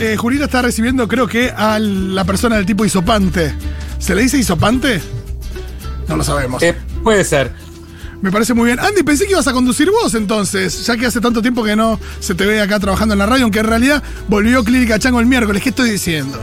eh, Julita está recibiendo, creo que, a la persona del tipo isopante. ¿Se le dice isopante? No lo sabemos. Eh, puede ser. Me parece muy bien. Andy, pensé que ibas a conducir vos entonces, ya que hace tanto tiempo que no se te ve acá trabajando en la radio, aunque en realidad volvió Clínica Chango el miércoles. ¿Qué estoy diciendo?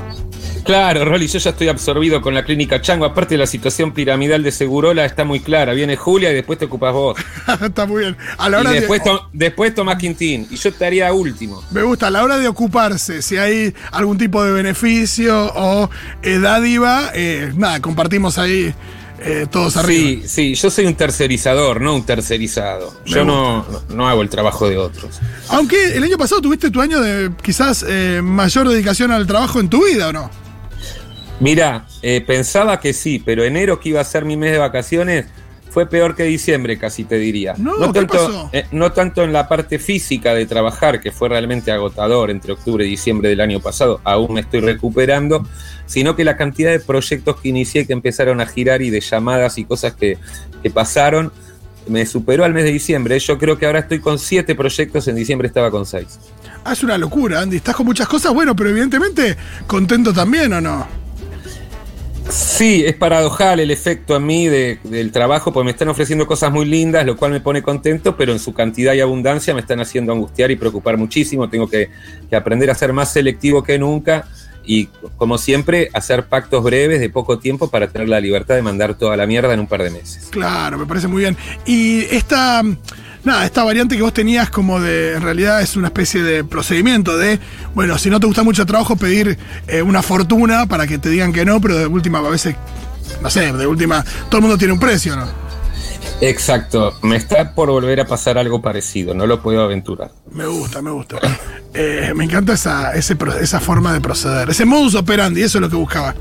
Claro, Rolly, yo ya estoy absorbido con la clínica Chango. Aparte, la situación piramidal de Segurola está muy clara. Viene Julia y después te ocupas vos. Está muy bien. A la hora y de- después, to- después Tomás Quintín. Y yo estaría último. Me gusta, a la hora de ocuparse, si hay algún tipo de beneficio o eh, dádiva, eh, nada, compartimos ahí eh, todos arriba. Sí, sí, yo soy un tercerizador, no un tercerizado. Yo no, no hago el trabajo de otros. Aunque el año pasado tuviste tu año de quizás eh, mayor dedicación al trabajo en tu vida, ¿o no? Mira, eh, pensaba que sí, pero enero que iba a ser mi mes de vacaciones fue peor que diciembre, casi te diría. No, ¿qué tanto, eh, no tanto en la parte física de trabajar, que fue realmente agotador entre octubre y diciembre del año pasado, aún me estoy recuperando, sino que la cantidad de proyectos que inicié que empezaron a girar y de llamadas y cosas que, que pasaron me superó al mes de diciembre. Yo creo que ahora estoy con siete proyectos, en diciembre estaba con seis. Ah, es una locura, Andy. Estás con muchas cosas, bueno, pero evidentemente contento también, ¿o no? Sí, es paradojal el efecto a mí de- del trabajo, porque me están ofreciendo cosas muy lindas, lo cual me pone contento, pero en su cantidad y abundancia me están haciendo angustiar y preocupar muchísimo. Tengo que, que aprender a ser más selectivo que nunca y, como siempre, hacer pactos breves de poco tiempo para tener la libertad de mandar toda la mierda en un par de meses. Claro, me parece muy bien. Y esta, nada, esta variante que vos tenías como de, en realidad es una especie de procedimiento de, bueno, si no te gusta mucho el trabajo, pedir eh, una fortuna para que te digan que no, pero de última, a veces, no sé, de última, todo el mundo tiene un precio, ¿no? Exacto, me está por volver a pasar algo parecido, no lo puedo aventurar. Me gusta, me gusta. Eh, me encanta esa, ese esa forma de proceder, ese modus operandi, eso es lo que buscaba.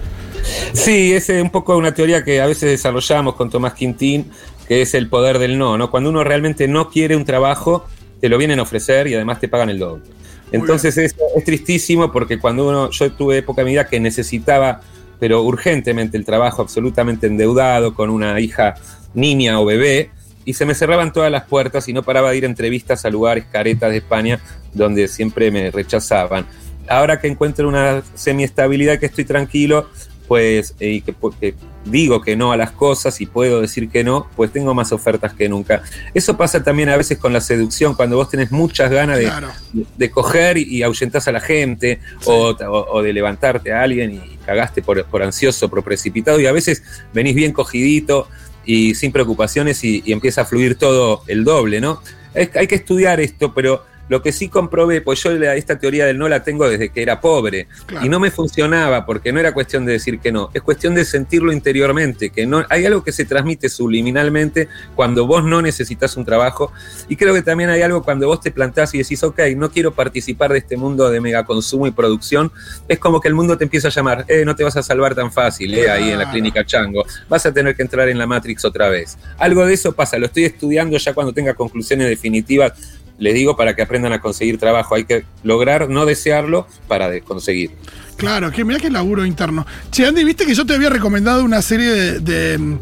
Sí, es un poco una teoría que a veces desarrollamos con Tomás Quintín, que es el poder del no, ¿no? Cuando uno realmente no quiere un trabajo, te lo vienen a ofrecer y además te pagan el doble. Entonces es, es tristísimo porque cuando uno, yo tuve época en mi vida que necesitaba, pero urgentemente el trabajo, absolutamente endeudado, con una hija niña o bebé, y se me cerraban todas las puertas y no paraba de ir a entrevistas a lugares caretas de España donde siempre me rechazaban. Ahora que encuentro una semiestabilidad que estoy tranquilo, pues, y que, que digo que no a las cosas y puedo decir que no, pues tengo más ofertas que nunca. Eso pasa también a veces con la seducción, cuando vos tenés muchas ganas de, Claro. de coger y, ahuyentás a la gente o, o- o de levantarte a alguien y cagaste por, por ansioso, por precipitado y a veces venís bien cogidito y sin preocupaciones y, y empieza a fluir todo el doble, ¿no? Es- hay que estudiar esto, pero lo que sí comprobé, pues yo la- esta teoría del no la tengo desde que era pobre Claro. y no me funcionaba porque no era cuestión de decir que no, es cuestión de sentirlo interiormente, que no hay algo que se transmite subliminalmente cuando vos no necesitas un trabajo y creo que también hay algo cuando vos te plantás y decís, ok, no quiero participar de este mundo de megaconsumo y producción, es como que el mundo te empieza a llamar, eh, no te vas a salvar tan fácil, eh, ahí en la clínica Chango, vas a tener que entrar en la Matrix otra vez. Algo de eso pasa, lo estoy estudiando ya cuando tenga conclusiones definitivas, les digo para que aprendan a conseguir trabajo, hay que lograr no desearlo para de- conseguir. Claro, que mira que laburo interno. Che, Andy, viste que yo te había recomendado una serie de, de,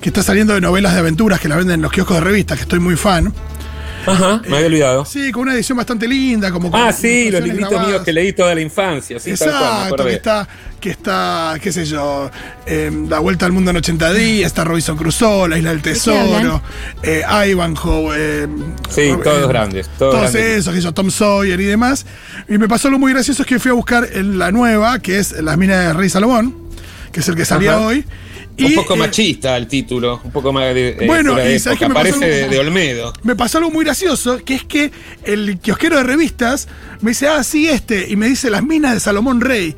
que está saliendo de novelas de aventuras que la venden en los kioscos de revistas, que estoy muy fan. Ajá, me había olvidado. Sí, con una edición bastante linda, como con Ah, sí, los libritos grabadas. míos que leí toda la infancia, sí, tal cual, me Exacto, que está, que está, qué sé yo, eh, La Vuelta al Mundo en 80 días, está Robinson Crusoe, La Isla del Tesoro, eh, Ivanhoe, eh, Sí, Rob- todos eh, grandes, todos todos grandes. esos, que yo, Tom Sawyer y demás. Y me pasó algo muy gracioso, es que fui a buscar en la nueva, que es Las Minas de Rey Salomón, que es el que salía Ajá. hoy. Un poco eh, machista el título, un poco más de. eh, Bueno, de y ¿sabes época. qué me pasó de Olmedo. Me pasó algo muy gracioso, que es que el kiosquero de revistas me dice, ah, sí, este, y me dice las minas de Salomón Rey.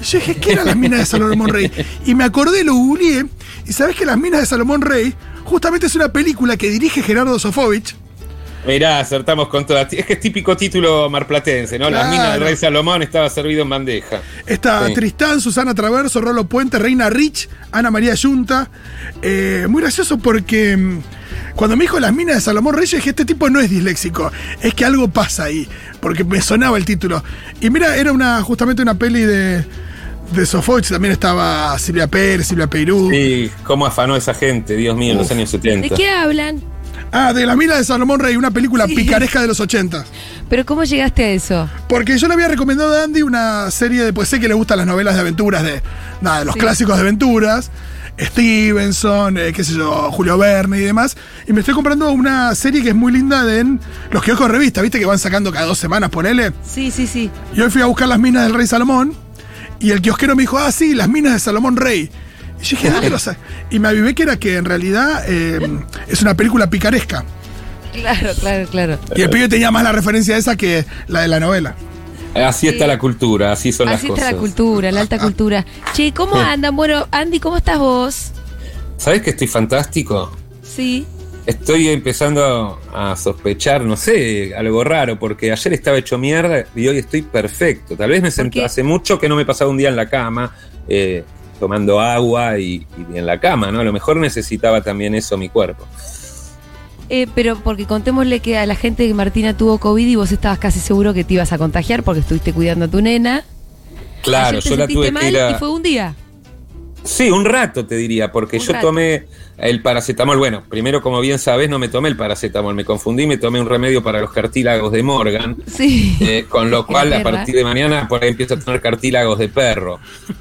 Y yo dije, ¿qué eran las minas de Salomón Rey? Y me acordé, lo googleé, y sabes que las minas de Salomón Rey justamente es una película que dirige Gerardo Sofovich. Mirá, acertamos con todas. Es que es típico título marplatense, ¿no? Las minas del rey Salomón estaba servido en bandeja. Está Sí. Tristán, Susana Traverso, Rolo Puente, Reina Rich, Ana María Yunta. Eh, muy gracioso porque mm, cuando me dijo las minas de Salomón Reyes, dije, este tipo no es disléxico, es que algo pasa ahí, porque me sonaba el título. Y mira, era una justamente una peli de, de Sofovich, también estaba Silvia Pérez, Silvia Peirú. Sí, cómo afanó esa gente, Dios mío, en los años ¿De 70. qué hablan? Ah, de la mina de Salomón Rey, una película picaresca de los 80. Pero ¿cómo llegaste a eso? Porque yo le había recomendado a Andy una serie de. Pues sé que le gustan las novelas de aventuras, de. Nada, de los Sí. clásicos de aventuras. Stevenson, eh, qué sé yo, Julio Verne y demás. Y me estoy comprando una serie que es muy linda de en los kioscos de revista, ¿viste? Que van sacando cada dos semanas, ponele. Sí, sí, sí. Y hoy fui a buscar las minas del rey Salomón. Y el kiosquero me dijo, ah, sí, las minas de Salomón Rey. Y yo dije, ¿dónde lo sa-?" Y me avivé que era que en realidad eh, es una película picaresca. Claro, claro, claro. Y el pibe tenía más la referencia esa que la de la novela. Así Sí. está la cultura, así son Así las está cosas. la cultura, la alta cultura. Che, ¿cómo andan? Bueno, Andy, ¿cómo estás vos? ¿Sabes que estoy fantástico? Sí. Estoy empezando a sospechar, no sé, algo raro, porque ayer estaba hecho mierda y hoy estoy perfecto. Tal vez me senté hace mucho que no me pasaba un día en la cama, eh, tomando agua y, y en la cama, ¿no? A lo mejor necesitaba también eso mi cuerpo. Eh, pero porque contémosle que a la gente que Martina tuvo COVID y vos estabas casi seguro que te ibas a contagiar porque estuviste cuidando a tu nena. Claro, Ayer te yo la tuve mal que ir a... y fue un día. Sí, un rato te diría, porque Un yo rato. tomé el paracetamol. Bueno, primero, como bien sabes, no me tomé el paracetamol, me confundí, me tomé un remedio para los cartílagos de Morgan. Sí. Eh, con lo cual, a partir de mañana, por ahí empiezo a tener cartílagos de perro.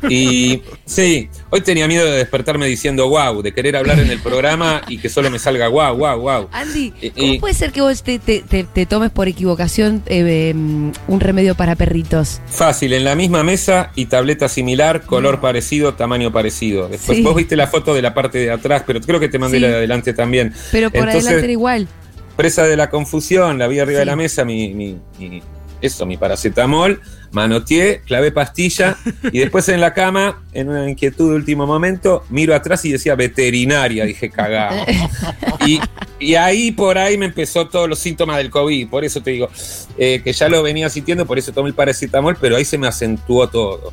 Y sí, hoy tenía miedo de despertarme diciendo wow, de querer hablar en el programa y que solo me salga wow, wow, wow. Andy, Y- ¿cómo puede ser que vos te, te- te- te tomes por equivocación eh, em, un remedio para perritos? Fácil, en la misma mesa y tableta similar, color parecido, tamaño parecido. Después Sí. vos viste la foto de la parte de atrás, pero creo que te mandé Sí. la de adelante también. Pero por Entonces, adelante era igual. presa de la confusión, la vi arriba Sí. de la mesa, mi, mi- mi- eso, mi paracetamol, manoteé, clavé pastilla y después en la cama, en una inquietud de último momento, miro atrás y decía veterinaria, dije cagado. Y, y ahí por ahí me empezó todos los síntomas del COVID, por eso te digo eh, que ya lo venía sintiendo, por eso tomé el paracetamol, pero ahí se me acentuó todo.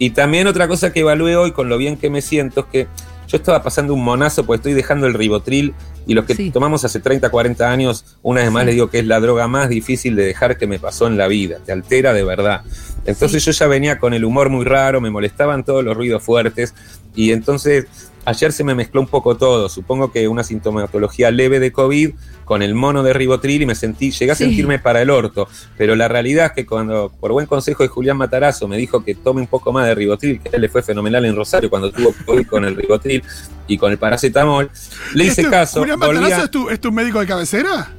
Y también otra cosa que evalué hoy con lo bien que me siento es que yo estaba pasando un monazo porque estoy dejando el ribotril y los que Sí. tomamos hace 30, 40 años, una vez más Sí. les digo que es la droga más difícil de dejar que me pasó en la vida, te altera de verdad. Entonces yo ya venía con el humor muy raro, me molestaban todos los ruidos fuertes y entonces ayer se me mezcló un poco todo, supongo que una sintomatología leve de COVID con el mono de ribotril y me sentí, llegué a Sí. sentirme para el orto, pero la realidad es que cuando por buen consejo de Julián Matarazo me dijo que tome un poco más de ribotril, que a él le fue fenomenal en Rosario cuando tuvo COVID con el ribotril y con el paracetamol, le hice Este, caso, ¿Julián a- Matarazo es tu, es tu médico de cabecera?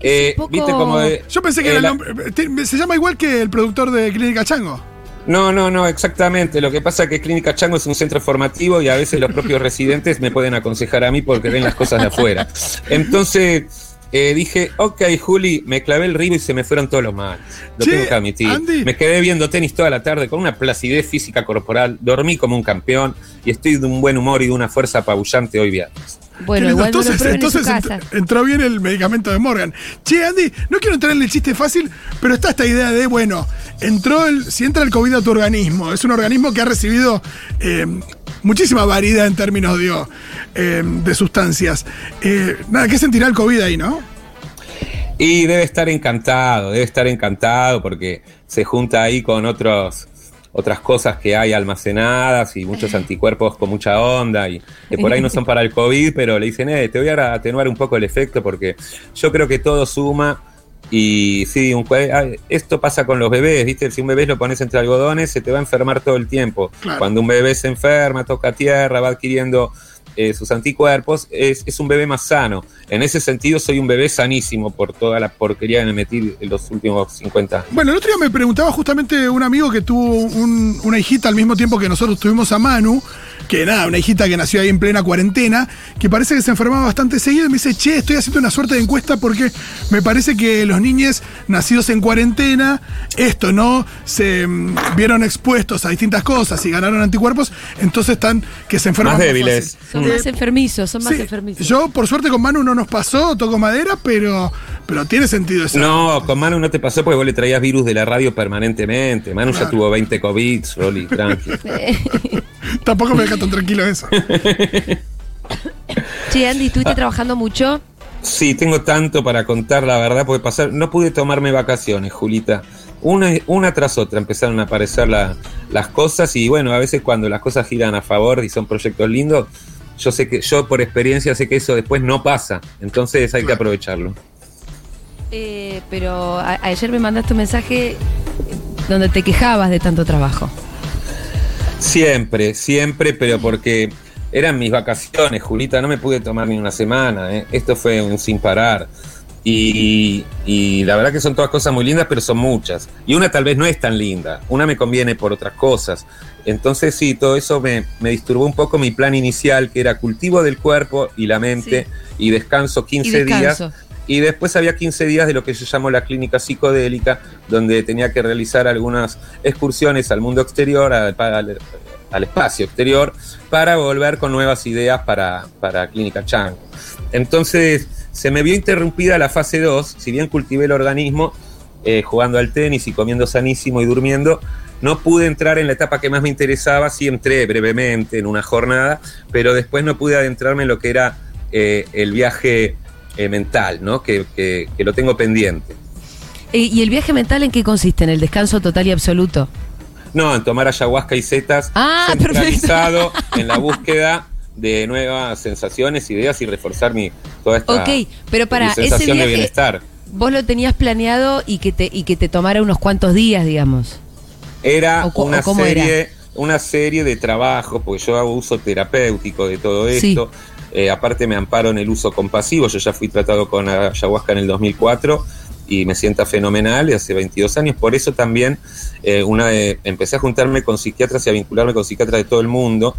eh, poco- viste como de- Yo pensé que eh, era el nombre. te- Se llama igual que el productor de Clínica Chango. No, no, no, exactamente. Lo que pasa es que Clínica Chango es un centro formativo y a veces los propios residentes me pueden aconsejar a mí porque ven las cosas de afuera. Entonces eh, dije, ok, Juli, me clavé el ribo y se me fueron todos los males. Lo tengo que admitir. Andy. Me quedé viendo tenis toda la tarde con una placidez física corporal, dormí como un campeón y estoy de un buen humor y de una fuerza apabullante hoy viernes. Bueno, igual no lo entonces, en entonces ent- entró bien el medicamento de Morgan. Che, Andy, no quiero entrar en el chiste fácil, pero está esta idea de, bueno, entró el, si entra el COVID a tu organismo, es un organismo que ha recibido eh, muchísima variedad en términos digo, eh, de sustancias. Eh, nada, ¿qué sentirá el COVID ahí, no? Y debe estar encantado, debe estar encantado porque se junta ahí con otros otras cosas que hay almacenadas y muchos anticuerpos con mucha onda y que por ahí no son para el COVID, pero le dicen, eh, te voy a atenuar un poco el efecto porque yo creo que todo suma y sí, un ah, esto pasa con los bebés, ¿viste? Si un bebé lo pones entre algodones, se te va a enfermar todo el tiempo. Claro. Cuando un bebé se enferma, toca tierra, va adquiriendo eh, sus anticuerpos, es, es un bebé más sano. En ese sentido, soy un bebé sanísimo por toda la porquería que me metí en los últimos 50 años. Bueno, el otro día me preguntaba justamente un amigo que tuvo un- una hijita al mismo tiempo que nosotros tuvimos a Manu, que nada, una hijita que nació ahí en plena cuarentena, que parece que se enfermaba bastante seguido y me dice, che, estoy haciendo una suerte de encuesta porque me parece que los niños nacidos en cuarentena, esto, ¿no? Se mm, vieron expuestos a distintas cosas y ganaron anticuerpos, entonces están que se enferman Más más débiles. fácil. Son Eh, más enfermizos, son más sí, enfermizos. yo, por suerte, con Manu no nos pasó, toco madera, pero, pero tiene sentido eso. No, con Manu no te pasó porque vos le traías virus de la radio permanentemente. Manu ya Claro. tuvo 20 COVID, Rolly, tranqui. Tampoco me deja tan tranquilo eso. Che, Andy, ¿estuviste trabajando mucho? Sí, tengo tanto para contar, la verdad, porque pasar, no pude tomarme vacaciones, Julita. Una, una tras otra empezaron a aparecer la- las cosas y bueno, a veces cuando las cosas giran a favor y son proyectos lindos, yo sé que yo por experiencia sé que eso después no pasa, entonces hay que aprovecharlo. Eh, pero a- ayer me mandaste un mensaje donde te quejabas de tanto trabajo. Siempre, siempre, pero porque eran mis vacaciones, Julita, no me pude tomar ni una semana, ¿eh? esto fue un sin parar. Y, y la verdad que son todas cosas muy lindas, pero son muchas. Y una tal vez no es tan linda, una me conviene por otras cosas. Entonces sí, todo eso me, me disturbó un poco mi plan inicial, que era cultivo del cuerpo y la mente y descanso 15 y descanso. días. Y después había 15 días de lo que yo llamo la clínica psicodélica, donde tenía que realizar algunas excursiones al mundo exterior, al, al- al espacio exterior, para volver con nuevas ideas para, para Clínica Chang. Entonces se me vio interrumpida la fase 2, si bien cultivé el organismo, eh, jugando al tenis y comiendo sanísimo y durmiendo, no pude entrar en la etapa que más me interesaba, sí entré brevemente en una jornada, pero después no pude adentrarme en lo que era eh, el viaje eh, mental, ¿no? Que, que- que lo tengo pendiente. ¿Y el viaje mental en qué consiste? ¿En el descanso total y absoluto? No, en tomar ayahuasca y setas, Ah, centralizado en la búsqueda de nuevas sensaciones, ideas y reforzar mi toda esta Ok, pero para mi ese sensación de viaje, bienestar. vos lo tenías planeado y que te, y que te tomara unos cuantos días, digamos. Era ¿O co- una o serie, una serie de trabajos, porque yo hago uso terapéutico de todo Sí. esto. Eh, aparte me amparo en el uso compasivo. Yo ya fui tratado con ayahuasca en el 2004 y me sienta fenomenal y hace 22 años. Por eso también eh, una de- empecé a juntarme con psiquiatras y a vincularme con psiquiatras de todo el mundo.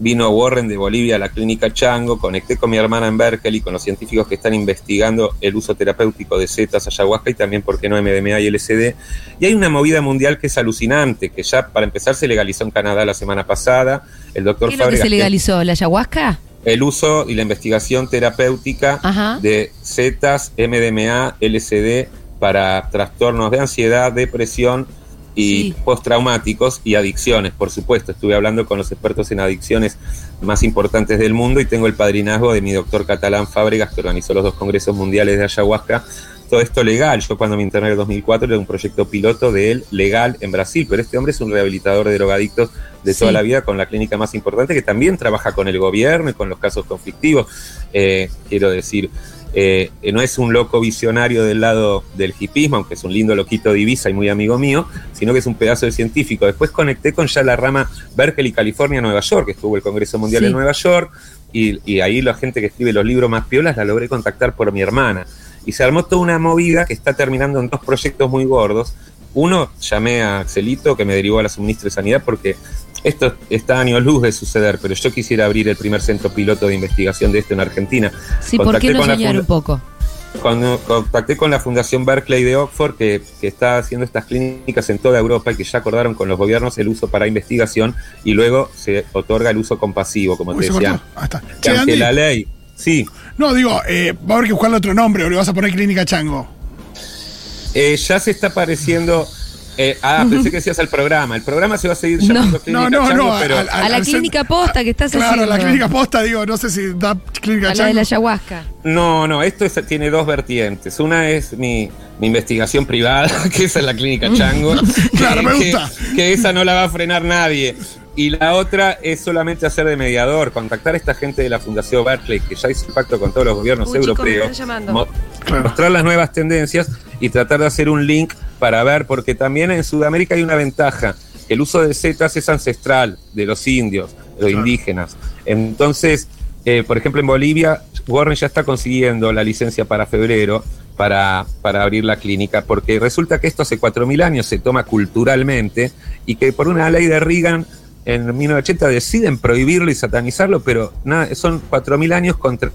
Vino Warren de Bolivia a la clínica Chango, conecté con mi hermana en Berkeley, con los científicos que están investigando el uso terapéutico de setas, ayahuasca y también, ¿por qué no, MDMA y LSD. Y hay una movida mundial que es alucinante, que ya para empezar se legalizó en Canadá la semana pasada. El doctor ¿Qué es lo que se legalizó? ¿La ayahuasca? el uso y la investigación terapéutica Ajá. de setas, MDMA, LSD para trastornos de ansiedad, depresión y Sí. postraumáticos y adicciones, por supuesto. Estuve hablando con los expertos en adicciones más importantes del mundo y tengo el padrinazgo de mi doctor catalán Fábregas, que organizó los dos congresos mundiales de ayahuasca. Todo esto legal. Yo cuando me interné en el 2004 era un proyecto piloto de él legal en Brasil, pero este hombre es un rehabilitador de drogadictos de toda Sí. la vida con la clínica más importante que también trabaja con el gobierno y con los casos conflictivos. Eh, quiero decir, eh, eh, no es un loco visionario del lado del hipismo, aunque es un lindo loquito de Ibiza y muy amigo mío, sino que es un pedazo de científico. Después conecté con ya la rama Berkeley, California, Nueva York, que estuvo el Congreso Mundial Sí. en Nueva York, y, y ahí la gente que escribe los libros más piolas la logré contactar por mi hermana. Y se armó toda una movida que está terminando en dos proyectos muy gordos. Uno, llamé a Axelito, que me derivó a la suministro de sanidad, porque esto está a años luz de suceder, pero yo quisiera abrir el primer centro piloto de investigación de esto en Argentina. Sí, ¿por Contacté qué no soñar un poco? Cuando contacté con la Fundación Berkeley de Oxford, que, que está haciendo estas clínicas en toda Europa y que ya acordaron con los gobiernos el uso para investigación y luego se otorga el uso compasivo, como Uy, te decía. Ah, está. Que la ley, sí, No, digo, eh, va a haber que buscarle otro nombre o le vas a poner Clínica Chango. eh, ya se está apareciendo. Eh, ah, pensé que decías al programa. El programa se va a seguir No. llamando Clínica No, no, Chango, no, pero A la clínica posta que estás Claro, haciendo. la clínica posta, digo, no sé si da Clínica A la de Chango. la ayahuasca. no, no, esto es- tiene dos vertientes. Una es mi, mi investigación privada, que esa es la Clínica Chango. Claro, que- me gusta. Que, esa no la va a frenar nadie. Y la otra es solamente hacer de mediador, contactar a esta gente de la Fundación Berkeley, que ya hizo un pacto con todos los gobiernos Uy, europeos. mo- Claro. mostrar las nuevas tendencias y tratar de hacer un link para ver, porque también en Sudamérica hay una ventaja, el uso de setas es ancestral de los indios, de los indígenas. Entonces, eh, por ejemplo, en Bolivia, Warren ya está consiguiendo la licencia para febrero para, para abrir la clínica, porque resulta que esto hace 4.000 años se toma culturalmente y que por una ley de Reagan en 1980 deciden prohibirlo y satanizarlo, pero nada, son 4.000 años contra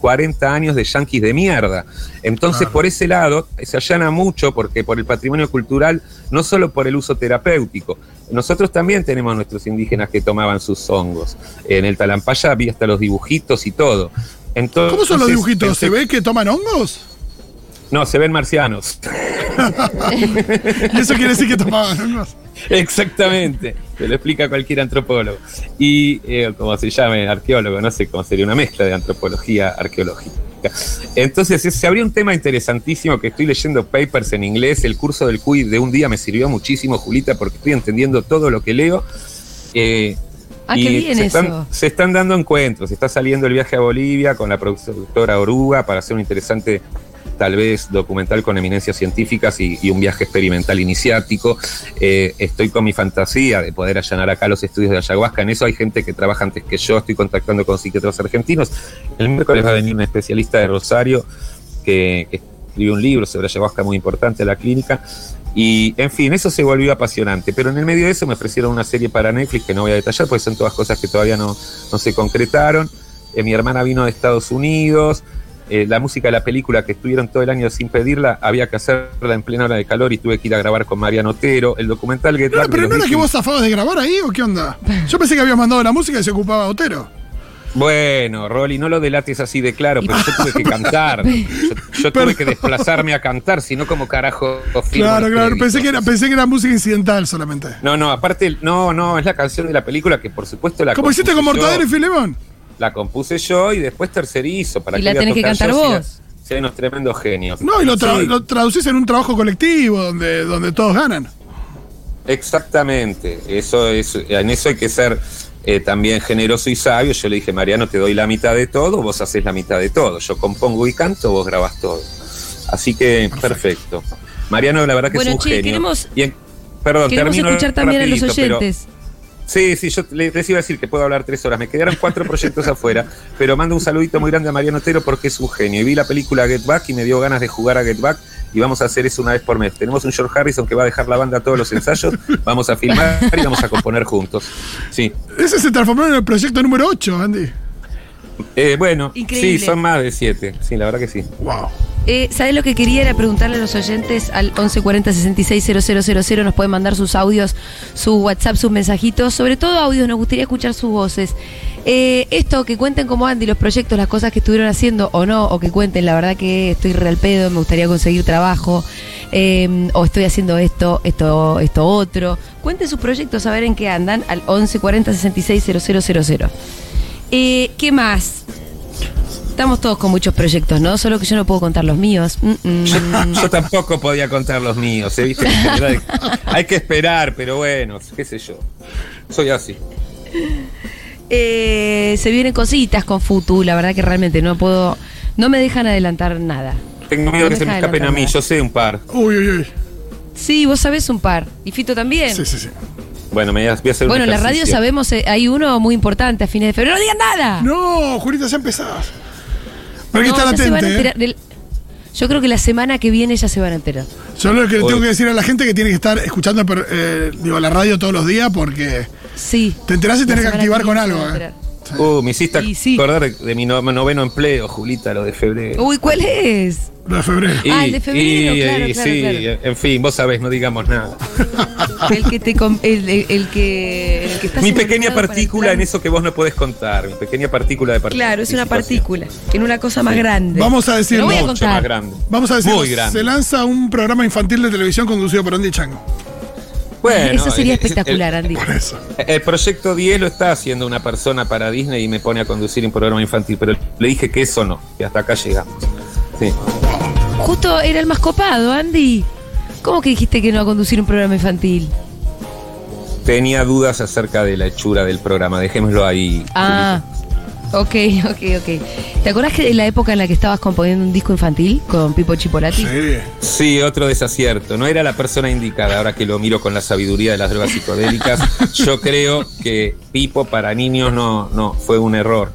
40 años de yanquis de mierda. Entonces, por ese lado, se allana mucho, porque por el patrimonio cultural, no solo por el uso terapéutico. Nosotros también tenemos nuestros indígenas que tomaban sus hongos. En el Talampaya había hasta los dibujitos y todo. Entonces, ¿Cómo son los dibujitos? ¿Se ve que toman hongos? No, se ven marcianos. ¿Y eso quiere decir que tomaban hongos? Exactamente, te lo explica cualquier antropólogo. Y eh, como se llame, arqueólogo, no sé cómo sería una mezcla de antropología arqueológica. Entonces, se abrió un tema interesantísimo que estoy leyendo papers en inglés. El curso del CUI de un día me sirvió muchísimo, Julita, porque estoy entendiendo todo lo que leo. Eh, Ah, y qué bien se eso. están, se están dando encuentros. Está saliendo el viaje a Bolivia con la productora Oruga para hacer un interesante tal vez documental con eminencias científicas y, un viaje experimental iniciático. Eh, estoy con mi fantasía de poder allanar acá los estudios de ayahuasca. En eso hay gente que trabaja antes que yo. Estoy contactando con psiquiatras argentinos. El miércoles va a venir un especialista de Rosario que, que escribió un libro sobre ayahuasca muy importante a la clínica. Y, en fin, eso se volvió apasionante. Pero en el medio de eso me ofrecieron una serie para Netflix que no voy a detallar porque son todas cosas que todavía no, no se concretaron. Eh, mi hermana vino de Estados Unidos. Eh, la música de la película que estuvieron todo el año sin pedirla, había que hacerla en plena hora de calor y tuve que ir a grabar con Mariano Otero. El documental Get No, pero no era que vos zafabas de grabar ahí o qué onda? Yo pensé que habías mandado la música y se ocupaba Otero. Bueno, Rolly, no lo delates así de claro, pero yo tuve que cantar. Yo, yo tuve que desplazarme a cantar, si no, como carajo. Claro, claro. Pensé que, era, pensé que era música incidental solamente. No, no, aparte, no, no, es la canción de la película que por supuesto la Como hiciste con. Mortadelo y Filemón. La compuse yo y después tercerizo. ¿Para Y qué la tenés que cantar yo vos. Si hay unos tremendos genios. No, y lo, tra- Sí, lo traducís en un trabajo colectivo donde, donde todos ganan. Exactamente. Eso es, en eso hay que ser eh, también generoso y sabio. Yo le dije, Mariano, te doy la mitad de todo, vos haces la mitad de todo. Yo compongo y canto, vos grabás todo. Así que, perfecto. Mariano, la verdad que Bueno, es un che, genio. queremos- Y en- perdón, Queremos escuchar también a los pero- oyentes. Sí, sí, yo le- les iba a decir que puedo hablar tres horas. Me quedaron cuatro proyectos afuera, pero mando un saludito muy grande a Mariano Otero porque es un genio. Y vi la película Get Back y me dio ganas de jugar a Get Back y vamos a hacer eso una vez por mes. Tenemos un George Harrison que va a dejar la banda todos los ensayos, vamos a filmar y vamos a componer juntos. Sí. Ese se transformó en el proyecto número 8, Andy. Eh, bueno, Increíble. sí, son más de siete. Sí, la verdad que sí. Wow. Eh, ¿Sabes lo que quería? Era preguntarle a los oyentes al 1140 660000. Nos pueden mandar sus audios, su WhatsApp, sus mensajitos. Sobre todo audios, nos gustaría escuchar sus voces. Eh, esto, que cuenten como Andy los proyectos, las cosas que estuvieron haciendo o no, o que cuenten, la verdad que estoy real pedo, me gustaría conseguir trabajo, eh, o estoy haciendo esto, esto, esto otro. Cuenten sus proyectos, a ver en qué andan, al 1140 660000. Eh, ¿Qué más? Estamos todos con muchos proyectos, ¿no? Solo que yo no puedo contar los míos. Mm, mm. Yo tampoco podía contar los míos, ¿eh? Hay que esperar, pero bueno, qué sé yo. Soy así. Eh, se vienen cositas con Futu, la verdad que realmente no puedo, no me dejan adelantar nada. Tengo miedo No que se me escapen a mí, yo sé un par. Uy, uy, uy. Sí, vos sabés un par. Y Fito también. Sí, sí, sí. Bueno, me voy a hacer un bueno, en la radio sabemos, eh, hay uno muy importante a fines de febrero. ¡No digan nada! No, Julita, ya empezás. Pero hay que estar ¿eh? Yo creo que la semana que viene ya se van a enterar. Yo lo que le tengo que decir a la gente que tiene que estar escuchando per- eh, digo, la radio todos los días porque Sí. te enterás y tenés que activar con algo. ¿eh? Uh, me hiciste Y sí. acordar de mi no- noveno empleo, Julita, lo de febrero. Uy, ¿cuál es? Lo de febrero. Y- Ah, el de febrero, y- claro, y claro, sí, claro. en fin, vos sabés, no digamos nada. El que te com- el, el- el que, el que está mi pequeña partícula en eso que vos no podés contar, mi pequeña partícula de participación. Claro, es una partícula, en una cosa más grande. Vamos a decirlo. Lo voy a Mucho contar. más grande. Vamos a decir, Muy grande. se lanza un programa infantil de televisión conducido por Andy Chango. Bueno, Eso sería es- es- espectacular, Andy. Por eso. El, el proyecto 10 lo está haciendo una persona para Disney y me pone a conducir un programa infantil, pero le dije que eso no, que hasta acá llegamos. Sí. Justo era el más copado, Andy. ¿Cómo que dijiste que no a conducir un programa infantil? Tenía dudas acerca de la hechura del programa, dejémoslo ahí. Ah, ok, ok, ok. ¿Te acuerdas que en la época en la que estabas componiendo un disco infantil con Pipo Chipolati? Sí. Sí, otro desacierto. No era la persona indicada. Ahora que lo miro con la sabiduría de las drogas psicodélicas, yo creo que Pipo para niños no, no fue un error.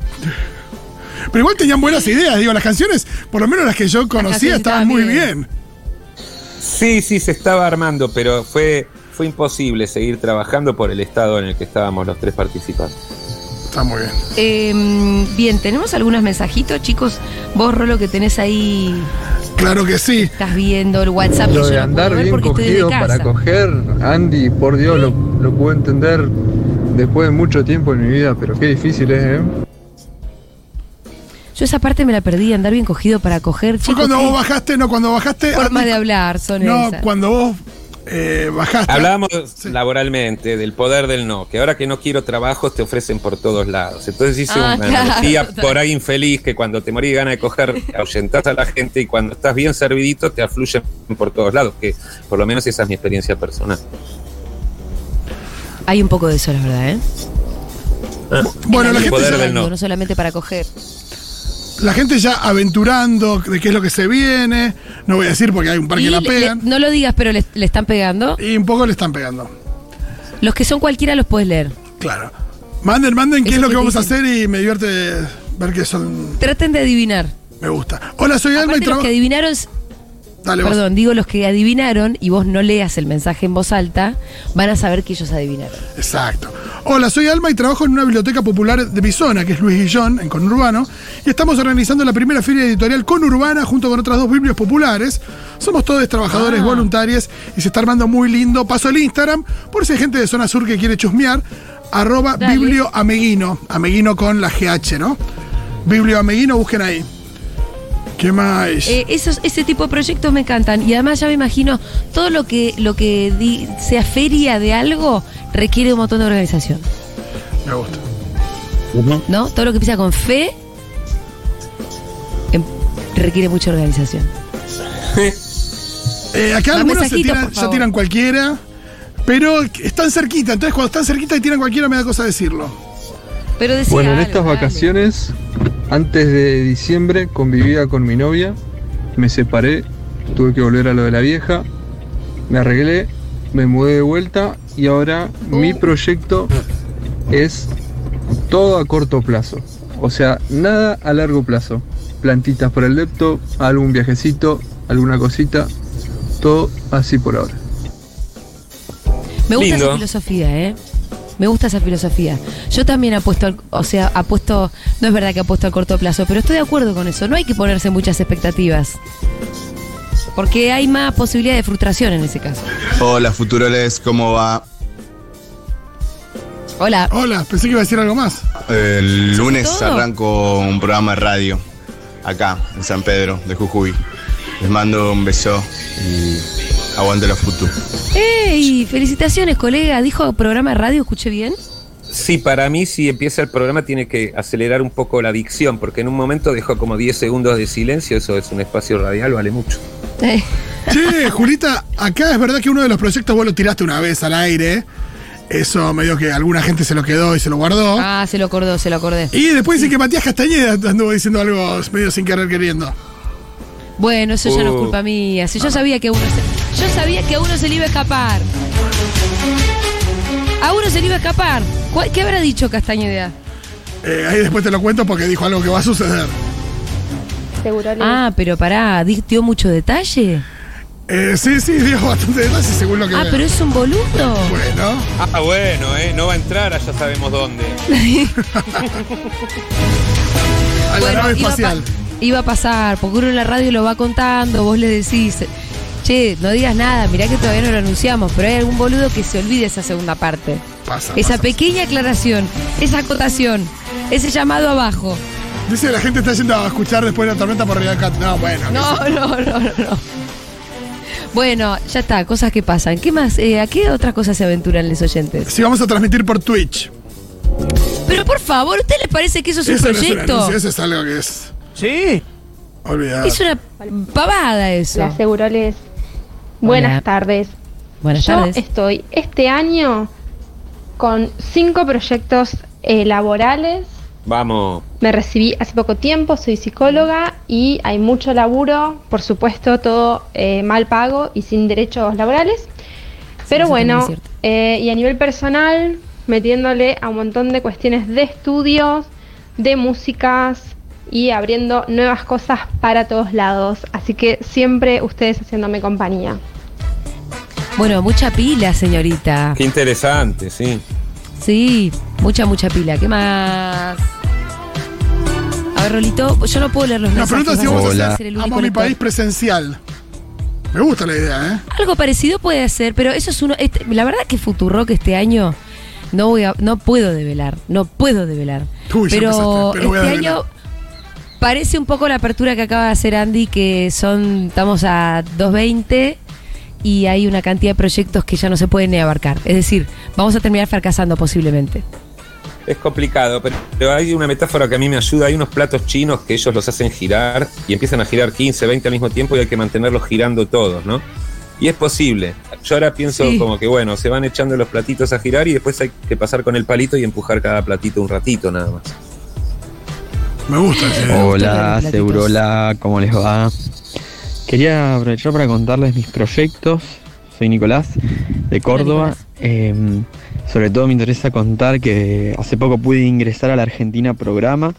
Pero igual tenían buenas ideas, digo, las canciones, por lo menos las que yo conocía, estaban muy bien. bien. Sí, sí, se estaba armando, pero fue, fue imposible seguir trabajando por el estado en el que estábamos los tres participantes. Está muy bien. Eh, bien, tenemos algunos mensajitos, chicos. Vos, Rolo, que tenés ahí, Claro que sí. estás viendo el WhatsApp. Lo de yo andar bien cogido para coger, Andy, por Dios, lo, lo puedo entender después de mucho tiempo en mi vida, pero qué difícil es, ¿eh? Yo esa parte me la perdí, andar bien cogido para coger, Fue chicos. cuando qué vos bajaste, no, cuando bajaste. forma Andy- de hablar son No, esas. cuando vos eh, bajaste. Hablábamos Sí. laboralmente del poder del no, que ahora que no quiero trabajos te ofrecen por todos lados. Entonces hice Ah, una claro, analogía por ahí infeliz que cuando te morís de ganas de coger, ahuyentás a la gente y cuando estás bien servidito te afluyen por todos lados, que por lo menos esa es mi experiencia personal. Hay un poco de eso, la verdad, ¿eh? Bueno, la gente del no. no solamente para coger. La gente ya aventurando de qué es lo que se viene. No voy a decir porque hay un par que la pegan. le- no lo digas, pero le, le están pegando. Y un poco le están pegando. Los que son cualquiera los puedes leer. Claro. Manden, manden qué Eso es lo que vamos a hacer y me divierte ver que son. Traten de adivinar. Me gusta. Hola, soy Alma y Aparte, los trabajo. que adivinaron, Dale, vos. perdón, digo los que adivinaron y vos no leas el mensaje en voz alta, van a saber que ellos adivinaron. Exacto. Hola, soy Alma y trabajo en una biblioteca popular de mi zona, que es Luis Guillón, en Conurbano, y estamos organizando la primera feria editorial conurbana junto con otras dos biblios populares. Somos todos trabajadores Ah. voluntarios y se está armando muy lindo. Paso el Instagram, por si hay gente de zona sur que quiere chusmear, arroba Dale. biblio ameguino, ameguino con la GH, ¿no? Biblio ameguino, busquen ahí. ¿Qué más? Eh, esos, ese tipo de proyectos me encantan y además ya me imagino todo lo que lo que di- sea feria de algo requiere un montón de organización, Me gusta. ¿no? Todo lo que empieza con fe em, requiere mucha organización. Eh, acá Más algunos se tiran, ya tiran cualquiera, pero están cerquita. Entonces, cuando están cerquita y tiran cualquiera, me da cosa decirlo. Pero decía Bueno, en algo, estas dale. Antes de diciembre, convivía con mi novia, me separé, tuve que volver a lo de la vieja, me arreglé, me mudé de vuelta y ahora mi Uh. proyecto es todo a corto plazo. O sea, nada a largo plazo. Plantitas por el depto, algún viajecito, alguna cosita, todo así por ahora. Me gusta Lindo. esa filosofía, ¿eh? Me gusta esa filosofía. Yo también apuesto, al- o sea, apuesto, no es verdad que apuesto a corto plazo, pero estoy de acuerdo con eso. No hay que ponerse muchas expectativas. Porque hay más posibilidad de frustración en ese caso. Hola Futuroles, ¿cómo va? Hola. Hola, pensé que iba a decir algo más. El lunes todo? arranco un programa de radio acá en San Pedro de Jujuy. Les mando un beso y aguante la Futu. ¡Ey! Felicitaciones, colega. Dijo programa de radio, escuché bien. Sí, para mí si empieza el programa tiene que acelerar un poco la dicción, porque en un momento dejó como 10 segundos de silencio, eso es un espacio radial, vale mucho. Eh, Che, Julita, acá es verdad que uno de los proyectos vos lo tiraste una vez al aire. Eso medio que alguna gente se lo quedó y se lo guardó. Ah, se lo acordó, se lo acordé. Y después dice que Matías Castañeda anduvo diciendo algo medio sin querer queriendo. Bueno, eso ya no es Uh. culpa mía. Si yo sabía que uno se, yo sabía que a uno se le iba a escapar. A uno se le iba a escapar. ¿Cuál- ¿Qué habrá dicho Castañeda? Eh, ahí después te lo cuento porque dijo algo que va a suceder. Seguro le- Ah, pero pará, di- dio mucho detalle. Eh, sí, sí, dijo bastante detalles según lo que Ah, veo. pero es un boludo. Bueno, Ah, bueno, ¿eh? No va a entrar, ya sabemos dónde. a la Bueno, nave iba a, iba a pasar, porque uno en la radio lo va contando, vos le decís, che, no digas nada, mirá que todavía no lo anunciamos, pero hay algún boludo que se olvide esa segunda parte. Pasa, Esa pasa. pequeña aclaración, esa acotación, ese llamado abajo. Dice que la gente está yendo a escuchar después de la tormenta por Real Cat. No, bueno. No, no, no, no, no. Bueno, ya está, cosas que pasan. ¿Qué más? Eh, ¿A qué otras cosas se aventuran los oyentes? Sí, vamos a transmitir por Twitch. Pero por favor, ¿usted le parece que eso es un Eso no es un proyecto? anuncio, eso es algo que es. Sí. Olvidado. es una pavada eso. Le aseguro les. Buenas Hola. tardes. Buenas Yo tardes. estoy este año con cinco proyectos eh, laborales. Vamos. Me recibí hace poco tiempo, soy psicóloga y hay mucho laburo, por supuesto, todo eh, mal pago y sin derechos laborales. Pero bueno, eh, y a nivel personal, metiéndole a un montón de cuestiones de estudios, de músicas y abriendo nuevas cosas para todos lados. Así que siempre ustedes haciéndome compañía. Bueno, mucha pila, señorita. Qué interesante, sí. Sí, mucha, mucha pila. ¿Qué más? A ver, Rolito, yo no puedo leer los La mensajes. pregunta es si vamos a ser hacer el Amo único mi lector. país presencial. Me gusta la idea, ¿eh? Algo parecido puede ser, pero eso es uno. este- la verdad que Futurock este año no voy a, no puedo develar, no puedo develar. Uy, ya pero empezaste, pero voy a este develar. Parece un poco la apertura que acaba de hacer Andy, que son estamos a 220 y hay una cantidad de proyectos que ya no se pueden ni abarcar. Es decir, vamos a terminar fracasando posiblemente. Es complicado, pero, pero hay una metáfora que a mí me ayuda. Hay unos platos chinos que ellos los hacen girar y empiezan a girar 15, 20 al mismo tiempo y hay que mantenerlos girando todos, ¿no? Y es posible. Yo ahora pienso Sí. como que, bueno, se van echando los platitos a girar y después hay que pasar con el palito y empujar cada platito un ratito nada más. Me gusta ese. Hola. Segurola, ¿cómo les va? Quería aprovechar para contarles mis proyectos. Soy Nicolás, de Córdoba. Eh, sobre todo me interesa contar que hace poco pude ingresar a la Argentina Programa,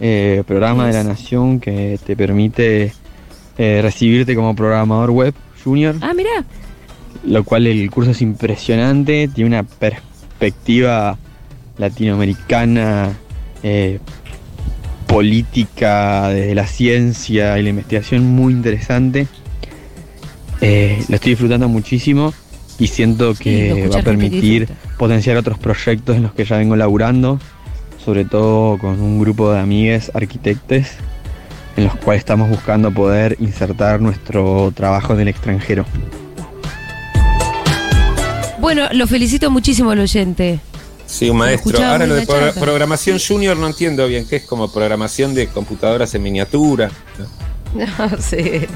eh, programa de la Nación que te permite eh, recibirte como programador web junior, Ah, mirá. lo cual el curso es impresionante, tiene una perspectiva latinoamericana, eh, política, desde la ciencia y la investigación muy interesante. Eh, lo estoy disfrutando muchísimo y siento que va a permitir potenciar otros proyectos en los que ya vengo laburando, sobre todo con un grupo de amigues arquitectes en los cuales estamos buscando poder insertar nuestro trabajo en el extranjero. Bueno, lo felicito muchísimo al oyente. Sí, un maestro. Ahora lo de pro- programación junior no entiendo bien, que es como programación de computadoras en miniatura. No sé.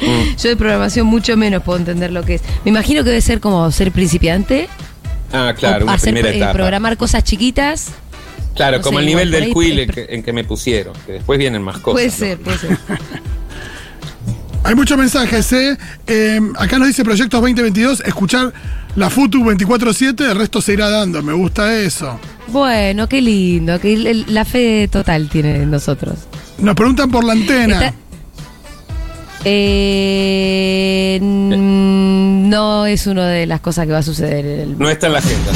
Mm. Yo de programación mucho menos puedo entender lo que es. Me imagino que debe ser como ser principiante. Ah, claro, una hacer, primera eh, etapa. programar cosas chiquitas. Claro, no como sé, el nivel del quill en que, me pusieron, que después vienen más cosas. puede ¿no? ser, puede ser. Hay muchos mensajes, ¿eh? Eh, Acá nos dice Proyectos 2022, escuchar la FUTU 24-7, el resto se irá dando. Me gusta eso. Bueno, qué lindo. Que la fe total tiene en nosotros. Nos preguntan por la antena. Está- Eh, no es una de las cosas que va a suceder en el No está en la agenda.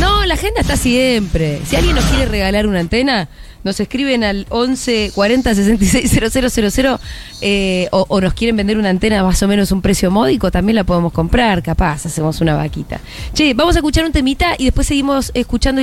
No, la agenda está siempre. Si alguien nos quiere regalar una antena, nos escriben al 11 40 66 000 eh, o, o nos quieren vender una antena más o menos un precio módico, también la podemos comprar, capaz, hacemos una vaquita. Che, vamos a escuchar un temita y después seguimos escuchando